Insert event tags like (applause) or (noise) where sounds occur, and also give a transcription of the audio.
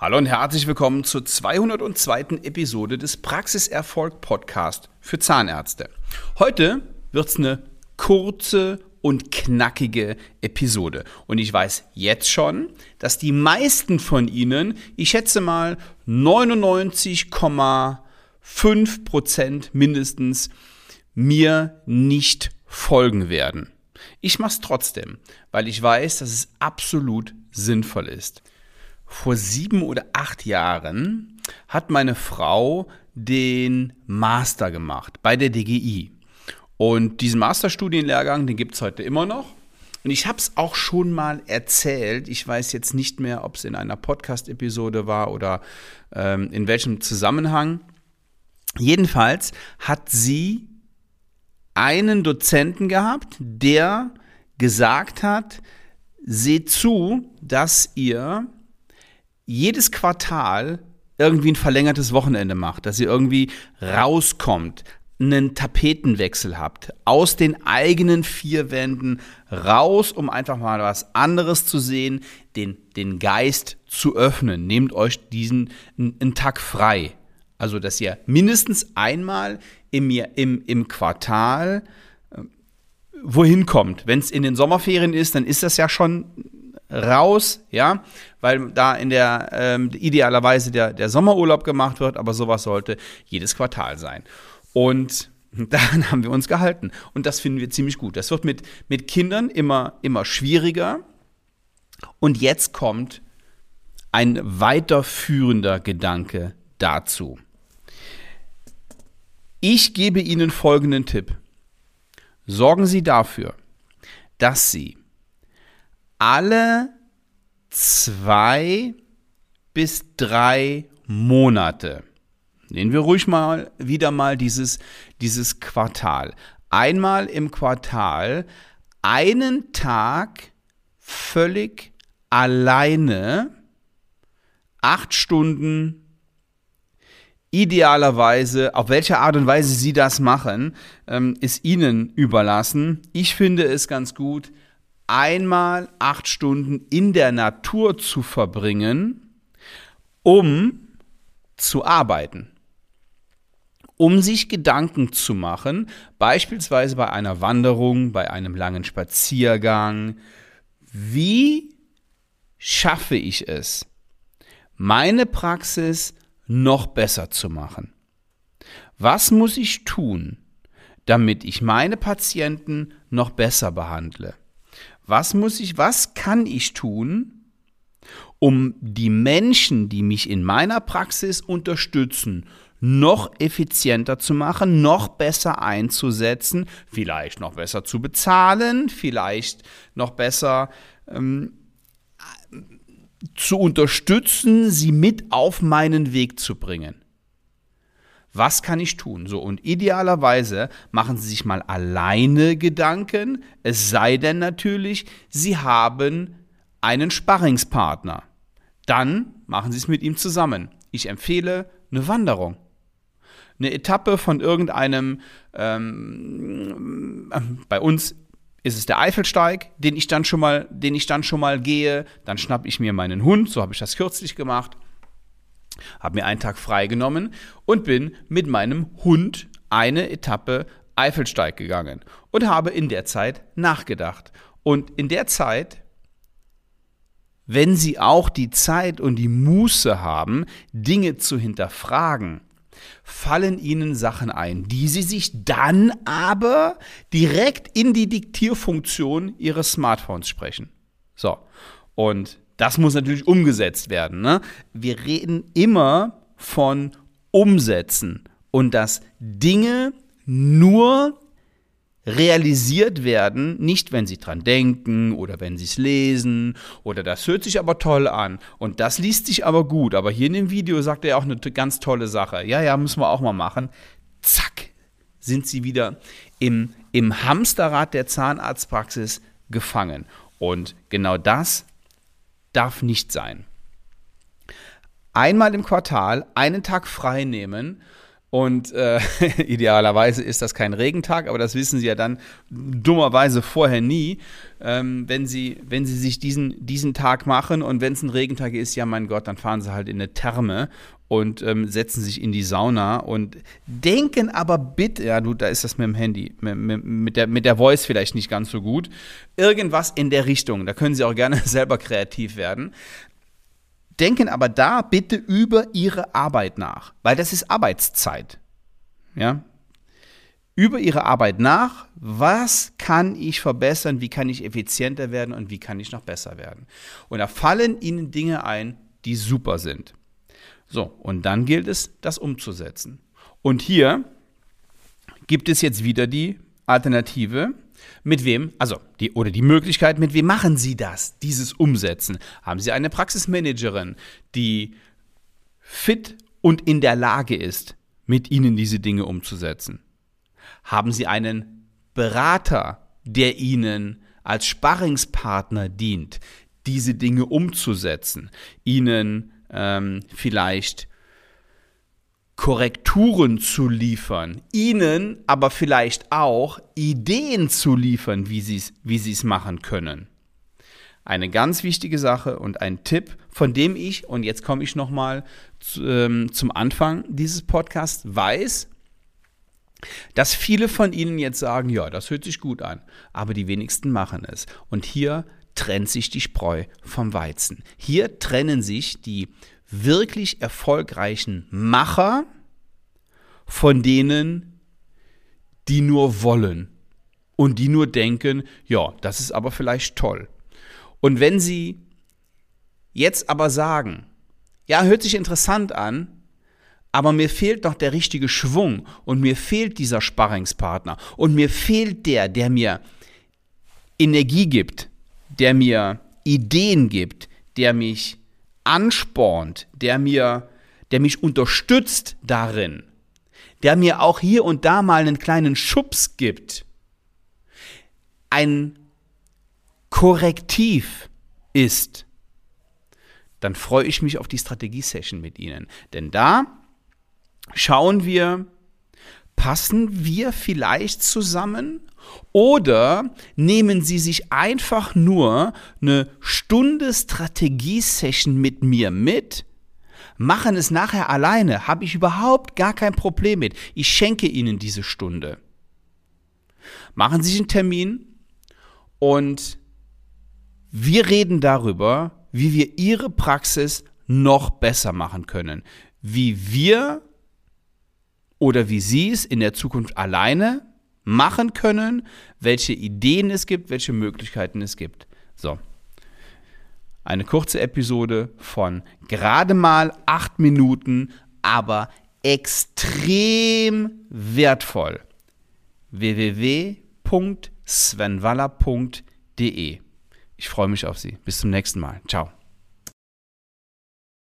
Hallo und herzlich willkommen zur 202. Episode des Praxiserfolg Podcast für Zahnärzte. Heute wird's eine kurze und knackige Episode. Und ich weiß jetzt schon, dass die meisten von Ihnen, ich schätze mal 99,5 Prozent mindestens, mir nicht folgen werden. Ich mache es trotzdem, weil ich weiß, dass es absolut sinnvoll ist vor sieben oder acht Jahren hat meine Frau den Master gemacht bei der DGI. Und diesen Masterstudienlehrgang, den gibt es heute immer noch. Und ich habe es auch schon mal erzählt. Ich weiß jetzt nicht mehr, ob es in einer Podcast-Episode war oder ähm, in welchem Zusammenhang. Jedenfalls hat sie einen Dozenten gehabt, der gesagt hat, seht zu, dass ihr jedes Quartal irgendwie ein verlängertes Wochenende macht, dass ihr irgendwie rauskommt, einen Tapetenwechsel habt, aus den eigenen vier Wänden raus, um einfach mal was anderes zu sehen, den, den Geist zu öffnen. Nehmt euch diesen einen Tag frei. Also, dass ihr mindestens einmal im, im, im Quartal äh, wohin kommt. Wenn es in den Sommerferien ist, dann ist das ja schon raus, ja, weil da in der ähm, idealerweise der, der Sommerurlaub gemacht wird, aber sowas sollte jedes Quartal sein. Und (laughs) daran haben wir uns gehalten. Und das finden wir ziemlich gut. Das wird mit, mit Kindern immer, immer schwieriger. Und jetzt kommt ein weiterführender Gedanke dazu. Ich gebe Ihnen folgenden Tipp. Sorgen Sie dafür, dass Sie alle zwei bis drei Monate. Nehmen wir ruhig mal wieder mal dieses, dieses Quartal. Einmal im Quartal einen Tag völlig alleine, acht Stunden Idealerweise, auf welche Art und Weise Sie das machen, ähm, ist Ihnen überlassen. Ich finde es ganz gut, einmal acht Stunden in der Natur zu verbringen, um zu arbeiten. Um sich Gedanken zu machen, beispielsweise bei einer Wanderung, bei einem langen Spaziergang, wie schaffe ich es, meine Praxis noch besser zu machen? Was muss ich tun, damit ich meine Patienten noch besser behandle? Was muss ich, was kann ich tun, um die Menschen, die mich in meiner Praxis unterstützen, noch effizienter zu machen, noch besser einzusetzen, vielleicht noch besser zu bezahlen, vielleicht noch besser ähm, zu unterstützen, sie mit auf meinen Weg zu bringen. Was kann ich tun? So, und idealerweise machen Sie sich mal alleine Gedanken, es sei denn natürlich, Sie haben einen Sparringspartner. Dann machen Sie es mit ihm zusammen. Ich empfehle eine Wanderung. Eine Etappe von irgendeinem, ähm, bei uns ist es der Eifelsteig, den ich dann schon mal, den ich dann schon mal gehe. Dann schnappe ich mir meinen Hund, so habe ich das kürzlich gemacht habe mir einen Tag freigenommen und bin mit meinem Hund eine Etappe Eifelsteig gegangen und habe in der Zeit nachgedacht. Und in der Zeit, wenn Sie auch die Zeit und die Muße haben, Dinge zu hinterfragen, fallen Ihnen Sachen ein, die Sie sich dann aber direkt in die Diktierfunktion Ihres Smartphones sprechen. So, und das muss natürlich umgesetzt werden. Ne? Wir reden immer von Umsetzen und dass Dinge nur realisiert werden, nicht wenn sie dran denken oder wenn sie es lesen oder das hört sich aber toll an und das liest sich aber gut, aber hier in dem Video sagt er auch eine ganz tolle Sache. Ja, ja, müssen wir auch mal machen. Zack, sind sie wieder im, im Hamsterrad der Zahnarztpraxis gefangen. Und genau das darf nicht sein. Einmal im Quartal einen Tag frei nehmen, Und äh, (laughs) idealerweise ist das kein Regentag, aber das wissen Sie ja dann dummerweise vorher nie, ähm, wenn, Sie, wenn Sie sich diesen, diesen Tag machen und wenn es ein Regentag ist, ja mein Gott, dann fahren Sie halt in eine Therme und ähm, setzen sich in die Sauna und denken aber bitte, ja du, da ist das mit dem Handy, mit, mit, der, mit der Voice vielleicht nicht ganz so gut, irgendwas in der Richtung, da können Sie auch gerne (laughs) selber kreativ werden, denken aber da bitte über ihre Arbeit nach, weil das ist Arbeitszeit. Ja? Über ihre Arbeit nach, was kann ich verbessern, wie kann ich effizienter werden und wie kann ich noch besser werden. Und da fallen ihnen Dinge ein, die super sind. So, und dann gilt es, das umzusetzen. Und hier gibt es jetzt wieder die Alternative, mit wem, also die oder die Möglichkeit, mit wem machen Sie das, dieses Umsetzen? Haben Sie eine Praxismanagerin, die fit und in der Lage ist, mit Ihnen diese Dinge umzusetzen? Haben Sie einen Berater, der Ihnen als Sparringspartner dient, diese Dinge umzusetzen, Ihnen ähm, vielleicht Korrekturen zu liefern, ihnen aber vielleicht auch Ideen zu liefern, wie sie es wie sie's machen können. Eine ganz wichtige Sache und ein Tipp, von dem ich, und jetzt komme ich nochmal zu, ähm, zum Anfang dieses Podcasts, weiß, dass viele von Ihnen jetzt sagen, ja, das hört sich gut an, aber die wenigsten machen es. Und hier trennt sich die Spreu vom Weizen. Hier trennen sich die wirklich erfolgreichen Macher von denen, die nur wollen und die nur denken, ja, das ist aber vielleicht toll. Und wenn sie jetzt aber sagen, ja, hört sich interessant an, aber mir fehlt noch der richtige Schwung und mir fehlt dieser Sparringspartner und mir fehlt der, der mir Energie gibt, der mir Ideen gibt, der mich anspornt, der mir, der mich unterstützt darin, der mir auch hier und da mal einen kleinen Schubs gibt, ein Korrektiv ist, dann freue ich mich auf die Strategie-Session mit Ihnen. Denn da schauen wir, passen wir vielleicht zusammen oder nehmen Sie sich einfach nur eine Stunde Strategie-Session mit mir mit, machen es nachher alleine, habe ich überhaupt gar kein Problem mit. Ich schenke Ihnen diese Stunde. Machen Sie sich einen Termin und wir reden darüber, wie wir Ihre Praxis noch besser machen können. Wie wir oder wie Sie es in der Zukunft alleine machen können, welche Ideen es gibt, welche Möglichkeiten es gibt. So. Eine kurze Episode von gerade mal acht Minuten, aber extrem wertvoll. www.svenwaller.de Ich freue mich auf Sie. Bis zum nächsten Mal. Ciao.